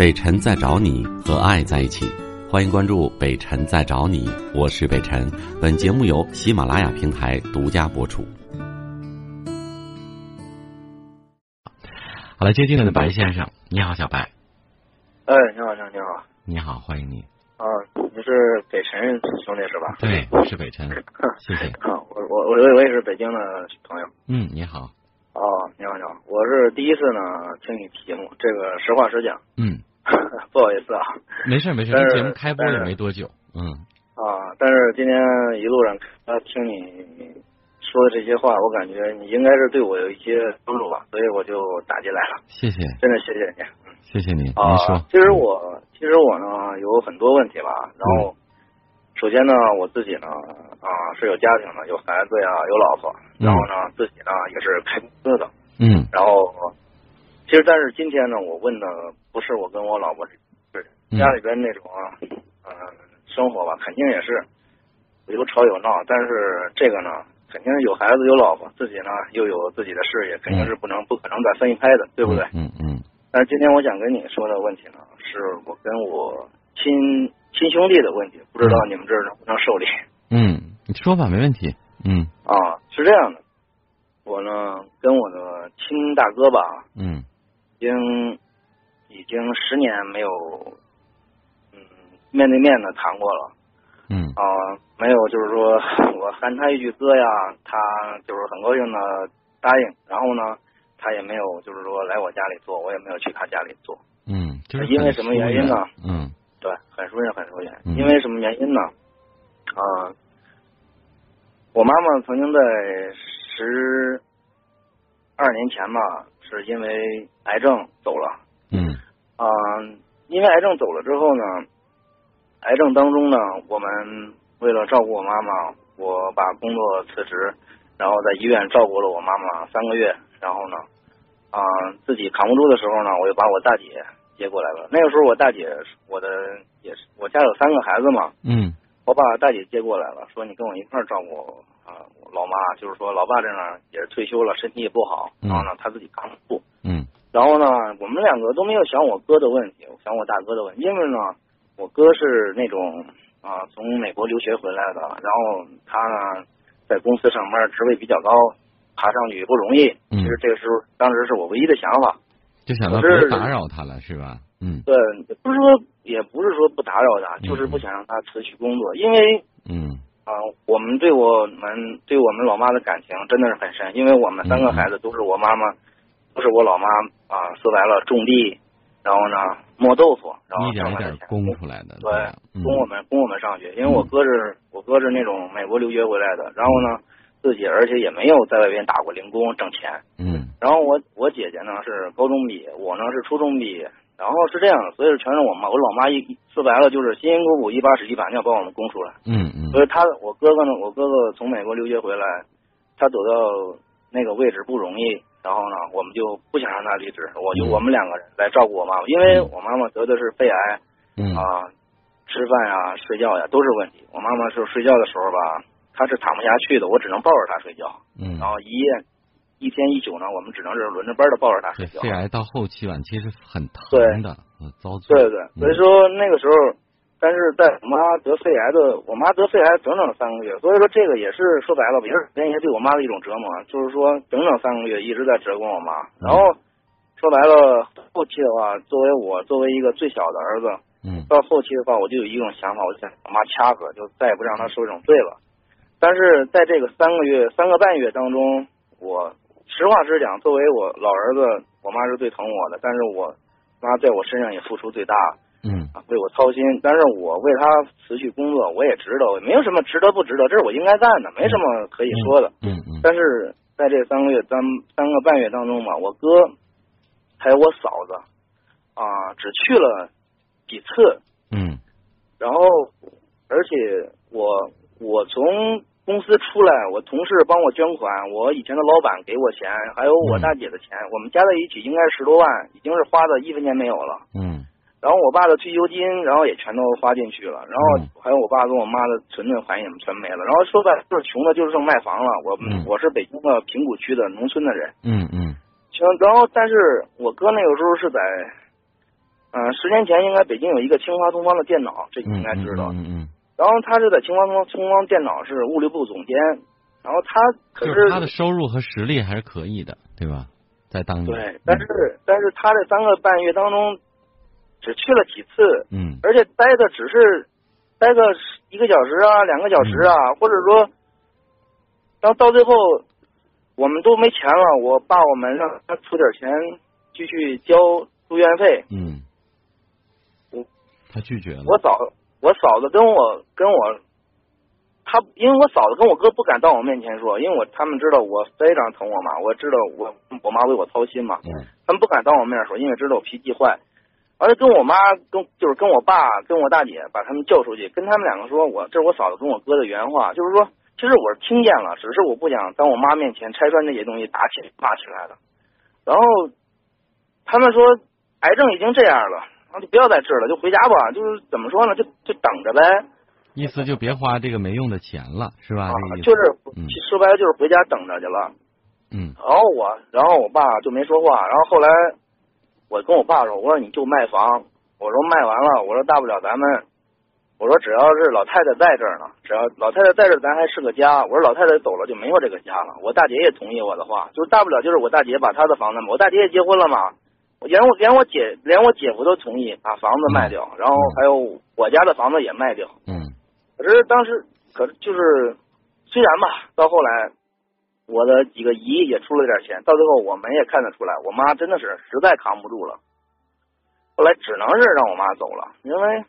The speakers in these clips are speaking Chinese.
北辰在找你和爱在一起，欢迎关注北辰在找你，我是北辰。本节目由喜马拉雅平台独家播出。好了，接进来的白先生，你好，小白。哎，你好，你好，你好。你好，欢迎你。啊，你是北辰兄弟是吧？对，我是北辰，谢谢。我我我我也是北京的朋友。嗯，你好。哦，你好，你好，我是第一次呢听你节目，这个实话实讲。嗯，不好意思啊。没事没事，这节目开播也没多久。嗯。啊，但是今天一路上听你说的这些话，我感觉你应该是对我有一些帮助吧，所以我就打进来了。谢谢。真的谢谢你。谢谢你。啊，说。其实我。其实我呢有很多问题吧，然后首先呢我自己呢啊是有家庭的，有孩子呀，有老婆，然后呢自己呢也是开公司的，嗯，然后其实但是今天呢我问的不是我跟我老婆是家里边那种嗯生活吧，肯定也是有吵有闹，但是这个呢肯定是有孩子有老婆，自己呢又有自己的事业，肯定是不能不可能再分一开的，对不对？嗯嗯。但是今天我想跟你说的问题呢。是我跟我亲亲兄弟的问题，不知道你们这儿能不能受理？嗯，你说吧，没问题。嗯啊，是这样的，我呢跟我的亲大哥吧，嗯，已经已经十年没有嗯面对面的谈过了。嗯啊，没有，就是说我喊他一句哥呀，他就是很高兴的答应，然后呢，他也没有就是说来我家里做，我也没有去他家里做。嗯，就是因为什么原因呢？嗯，对，很熟悉，很熟悉。因为什么原因呢？啊，我妈妈曾经在十二年前吧，是因为癌症走了。嗯。啊，因为癌症走了之后呢，癌症当中呢，我们为了照顾我妈妈，我把工作辞职，然后在医院照顾了我妈妈三个月，然后呢。啊，自己扛不住的时候呢，我又把我大姐接过来了。那个时候我大姐，我的也是我家有三个孩子嘛。嗯。我把大姐接过来了，说你跟我一块儿照顾啊，老妈。就是说老爸这呢也是退休了，身体也不好，然后呢他自己扛不住。嗯。然后呢，我们两个都没有想我哥的问题，想我大哥的问题，因为呢，我哥是那种啊从美国留学回来的，然后他呢在公司上班，职位比较高。爬上去也不容易，其实这个时候当时是我唯一的想法，就想到别打扰他了，是吧？嗯，对，不是说也不是说不打扰他，就是不想让他辞去工作，因为嗯。啊，我们对我们对我们老妈的感情真的是很深，因为我们三个孩子都是我妈妈，都是我老妈啊，说白了种地，然后呢磨豆腐，然后一点一点供出来的，对，供我们供我们上学，因为我哥是我哥是那种美国留学回来的，然后呢。自己，而且也没有在外边打过零工挣钱。嗯。然后我我姐姐呢是高中毕业，我呢是初中毕业。然后是这样的，所以说全是我妈，我老妈一说白了就是辛辛苦苦一把屎一把尿把我们供出来。嗯嗯。所以他我哥哥呢，我哥哥从美国留学回来，他走到那个位置不容易。然后呢，我们就不想让他离职，我就我们两个人来照顾我妈妈，因为我妈妈得的是肺癌。嗯。啊，吃饭呀、睡觉呀都是问题。我妈妈是睡觉的时候吧。她是躺不下去的，我只能抱着她睡觉。嗯，然后一夜一天一宿呢，我们只能是轮着班的抱着她睡觉。肺癌到后期晚期是很疼的，遭罪。对对，所以说那个时候，但是在我妈得肺癌的，我妈得肺癌整整三个月，所以说这个也是说白了，也是也对我妈的一种折磨，就是说整整三个月一直在折磨我妈。然后说白了，后期的话，作为我作为一个最小的儿子，嗯，到后期的话，我就有一种想法，我想我妈掐死，就再也不让她受这种罪了。但是在这个三个月、三个半月当中，我实话实讲，作为我老儿子，我妈是最疼我的。但是我妈在我身上也付出最大，嗯，为我操心。但是我为他辞去工作，我也值得，没有什么值得不值得，这是我应该干的，没什么可以说的。嗯嗯。但是在这三个月、三三个半月当中吧，我哥还有我嫂子啊，只去了几次，嗯，然后而且我我从公司出来，我同事帮我捐款，我以前的老板给我钱，还有我大姐的钱，我们加在一起应该十多万，已经是花的一分钱没有了。嗯。然后我爸的退休金，然后也全都花进去了，然后还有我爸跟我妈的存款款也全没了。然后说白了就是穷的，就是剩卖房了。我我是北京的平谷区的农村的人。嗯嗯。行，然后但是我哥那个时候是在嗯，十年前应该北京有一个清华东方的电脑，这你应该知道。嗯嗯。然后他是在清华东方东方电脑是物流部总监，然后他可是他的收入和实力还是可以的，对吧？在当年。对，但是但是他这三个半月当中只去了几次，嗯，而且待的只是待个一个小时啊，两个小时啊，或者说，然后到最后我们都没钱了，我爸我们让他出点钱继续交住院费，嗯，我他拒绝了，我嫂我嫂子跟我跟我。他因为我嫂子跟我哥不敢到我面前说，因为我他们知道我非常疼我妈，我知道我我妈为我操心嘛，他们不敢当我面说，因为知道我脾气坏。完了跟我妈跟就是跟我爸跟我大姐把他们叫出去，跟他们两个说，我这是我嫂子跟我哥的原话，就是说其实我是听见了，只是我不想当我妈面前拆穿这些东西打起骂起来了。然后他们说癌症已经这样了，那就不要再治了，就回家吧，就是怎么说呢，就就等着呗。意思就别花这个没用的钱了，是吧？就是说白了就是回家等着去了。嗯。然后我，然后我爸就没说话。然后后来我跟我爸说：“我说你就卖房，我说卖完了，我说大不了咱们，我说只要是老太太在这儿呢，只要老太太在这儿，咱还是个家。我说老太太走了就没有这个家了。我大姐也同意我的话，就是大不了就是我大姐把她的房子，我大姐也结婚了嘛，我连我连我姐连我姐夫都同意把房子卖掉，然后还有我家的房子也卖掉。嗯。可是当时，可是就是，虽然吧，到后来，我的几个姨也出了点钱，到最后我们也看得出来，我妈真的是实在扛不住了，后来只能是让我妈走了，因为，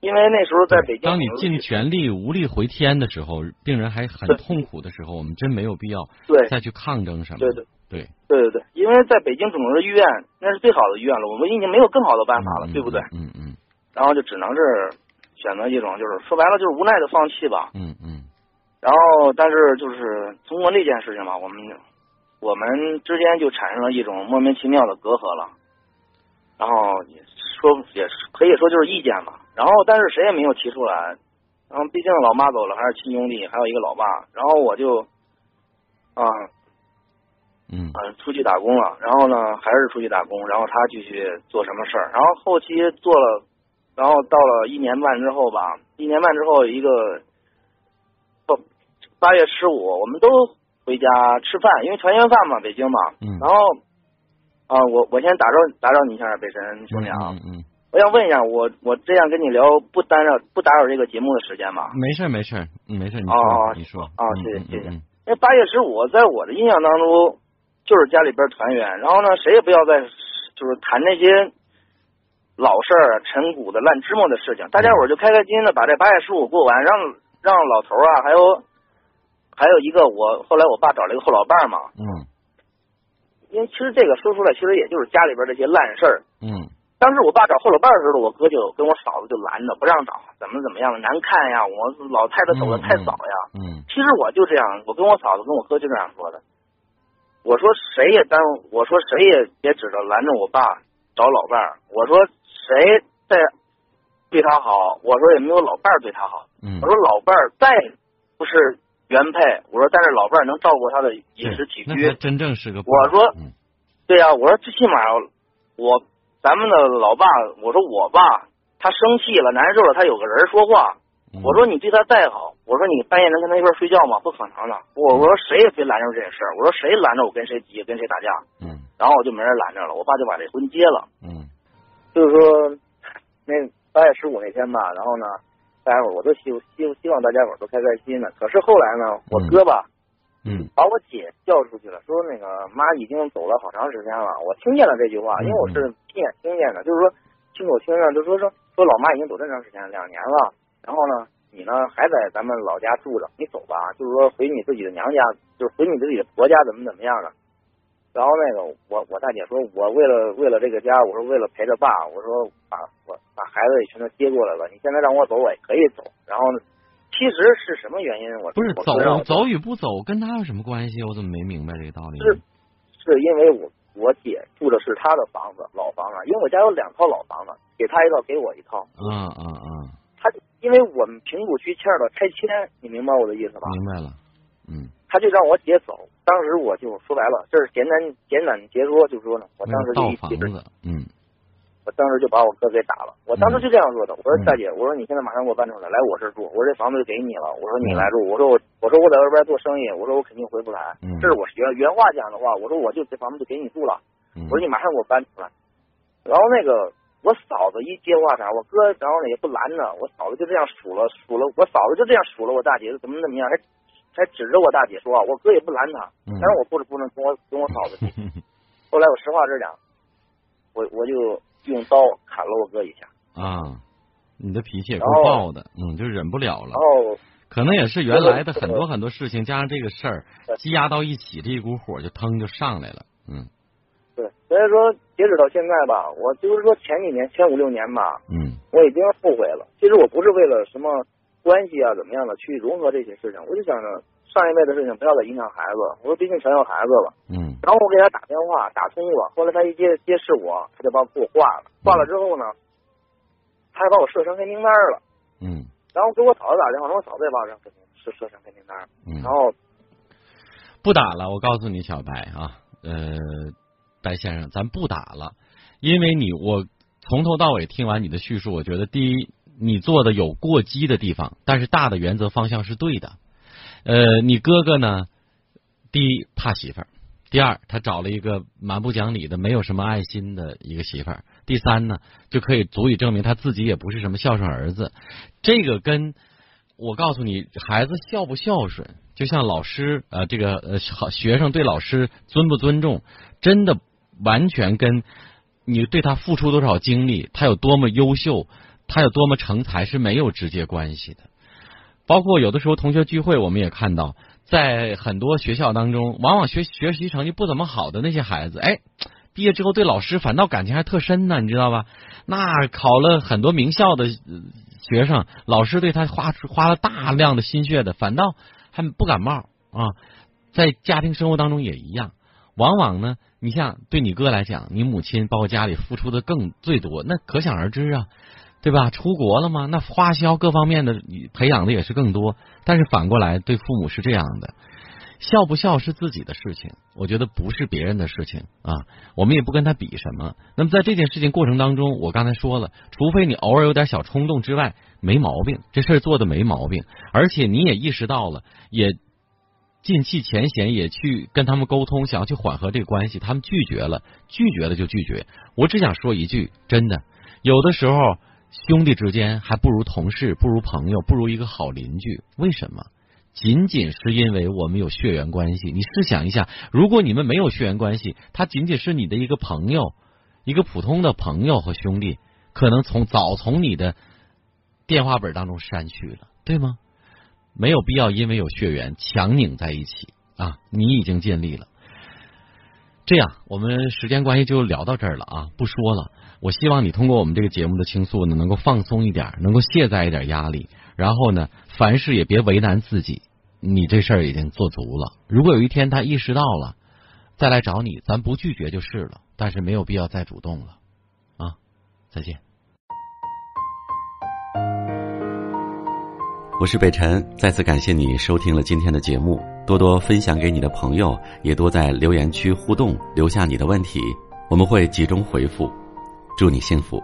因为那时候在北京，当你尽全力无力回天的时候，病人还很痛苦的时候，我们真没有必要对再去抗争什么，对对对对对对，因为在北京肿瘤医院那是最好的医院了，我们已经没有更好的办法了，对不对？嗯嗯，然后就只能是。选择一种就是说白了就是无奈的放弃吧。嗯嗯。然后，但是就是通过那件事情吧，我们我们之间就产生了一种莫名其妙的隔阂了。然后说也可以说就是意见吧。然后，但是谁也没有提出来。然后，毕竟老妈走了，还是亲兄弟，还有一个老爸。然后我就啊嗯嗯出去打工了。然后呢，还是出去打工。然后他继续做什么事儿。然后后期做了。然后到了一年半之后吧，一年半之后一个不八月十五，我们都回家吃饭，因为团圆饭嘛，北京嘛。嗯。然后啊，我我先打扰打扰你一下，北辰兄弟啊。嗯嗯。我想问一下，我我这样跟你聊，不打扰不打扰这个节目的时间吗？没事没事，没事，你说你说。啊，谢谢谢谢。因为八月十五，在我的印象当中，就是家里边团圆，然后呢，谁也不要再就是谈那些。老事儿、陈谷的、烂芝麻的事情，大家伙就开开心心的把这八月十五过完，让让老头啊，还有还有一个我后来我爸找了一个后老伴嘛，嗯，因为其实这个说出来，其实也就是家里边这些烂事儿，嗯，当时我爸找后老伴的时候，我哥就跟我嫂子就拦着不让找，怎么怎么样的难看呀，我老太太走的太早呀，嗯，其实我就这样，我跟我嫂子跟我哥就这样说的，我说谁也耽误，我说谁也别指着拦着我爸找老伴儿，我说。谁在对他好？我说也没有老伴儿对他好。嗯。我说老伴儿再不是原配，我说但是老伴儿能照顾他的饮食起居。真正是个。我说，对呀，我说最起码我咱们的老爸，我说我爸他生气了难受了，他有个人说话。我说你对他再好，我说你半夜能跟他一块睡觉吗？不可能的。我我说谁也别拦着这事儿。我说谁拦着我跟谁急跟谁打架。嗯。然后我就没人拦着了，我爸就把这婚结了。嗯。就是说，那八月十五那天吧，然后呢，大家伙我都希希希望大家伙都开开心心的。可是后来呢，我哥吧，嗯，把我姐叫出去了，说那个妈已经走了好长时间了。我听见了这句话，因为我是亲眼听见的，就是说亲口听见，就说说说老妈已经走这么长时间，两年了。然后呢，你呢还在咱们老家住着，你走吧，就是说回你自己的娘家，就是回你自己的婆家，怎么怎么样的。然后那个我我大姐说，我为了为了这个家，我说为了陪着爸，我说把我把孩子也全都接过来了。你现在让我走，我也可以走。然后呢，其实是什么原因？我不是走走与不走跟他有什么关系？我怎么没明白这个道理？是是因为我我姐住的是他的房子，老房子，因为我家有两套老房子，给他一套，给我一套。嗯嗯嗯。他因为我们平谷区欠了拆迁，你明白我的意思吧？明白了。嗯。他就让我姐走，当时我就说白了，这是简单简短截说，就说呢，我当时就一房子，嗯，我当时就把我哥给打了。我当时就这样说的，我说嗯大姐，我说你现在马上给我搬出来，来我这儿住，我说这房子就给你了，我说你嗯来住，我说我我说我在外边做生意，我说我肯定回不来，嗯这是我原原话讲的话，我说我就这房子就给你住了，嗯我说你马上给我搬出来。然后那个我嫂子一接话茬，我哥然后呢也不拦着，我嫂子就这样数了数了，我嫂子就这样数了我大姐怎么怎么样，还还指着我大姐说，我哥也不拦他，嗯但是我不是不能跟我跟我嫂子提。后来我实话实讲，我我就用刀砍了我哥一下，啊，你的脾气也够爆的，嗯，就忍不了了然。后可能也是原来的很多很多事情加上这个事儿积压到一起，这一股火就腾就上来了。嗯对，所以说截止到现在吧，我就是说前几年前五六年吧，嗯我已经后悔了。其实我不是为了什么关系啊怎么样的去融合这些事情，我就想着上一辈的事情不要再影响孩子。我说毕竟全要孩子了。嗯然后我给他打电话打通了，后来他一接接是我，他就把我给我挂了。挂了之后呢，他还把我设成黑名单了。嗯然后给我嫂子打电话，说我嫂子也把我设成黑名单。嗯然，后不打了，我告诉你，小白啊，呃，白先生，咱不打了，因为你我从头到尾听完你的叙述，我觉得第一，你做的有过激的地方，但是大的原则方向是对的。呃，你哥哥呢，第一怕媳妇儿，第二他找了一个蛮不讲理的、没有什么爱心的一个媳妇儿，第三呢，就可以足以证明他自己也不是什么孝顺儿子。这个跟我告诉你，孩子孝不孝顺，就像老师呃，这个呃好学生对老师尊不尊重，真的完全跟你对他付出多少精力，他有多么优秀，他有多么成才是没有直接关系的。包括有的时候同学聚会，我们也看到，在很多学校当中，往往学学习成绩不怎么好的那些孩子，哎，毕业之后对老师反倒感情还特深呢，你知道吧？那考了很多名校的学生，老师对他花花了大量的心血的，反倒还不感冒啊。在家庭生活当中也一样，往往呢，你像对你哥来讲，你母亲包括家里付出的更最多，那可想而知啊，对吧？出国了吗？那花销各方面的培养的也是更多。但是反过来，对父母是这样的，孝不孝是自己的事情，我觉得不是别人的事情啊。我们也不跟他比什么。那么在这件事情过程当中，我刚才说了，除非你偶尔有点小冲动之外，没毛病，这事儿做的没毛病，而且你也意识到了，也尽弃前嫌，也去跟他们沟通，想要去缓和这个关系，他们拒绝了，拒绝了就拒绝。我只想说一句，真的，有的时候兄弟之间还不如同事，不如朋友，不如一个好邻居。为什么？仅仅是因为我们有血缘关系。你试想一下，如果你们没有血缘关系，他仅仅是你的一个朋友，一个普通的朋友和兄弟，可能从早从你的电话本当中删去了，对吗？没有必要因为有血缘强拧在一起啊！你已经尽力了。这样，我们时间关系就聊到这儿了啊，不说了。我希望你通过我们这个节目的倾诉呢，能够放松一点，能够卸载一点压力，然后呢，凡事也别为难自己。你这事儿已经做足了。如果有一天他意识到了，再来找你，咱不拒绝就是了。但是没有必要再主动了啊！再见。我是北辰，再次感谢你收听了今天的节目，多多分享给你的朋友，也多在留言区互动，留下你的问题，我们会集中回复。祝你幸福。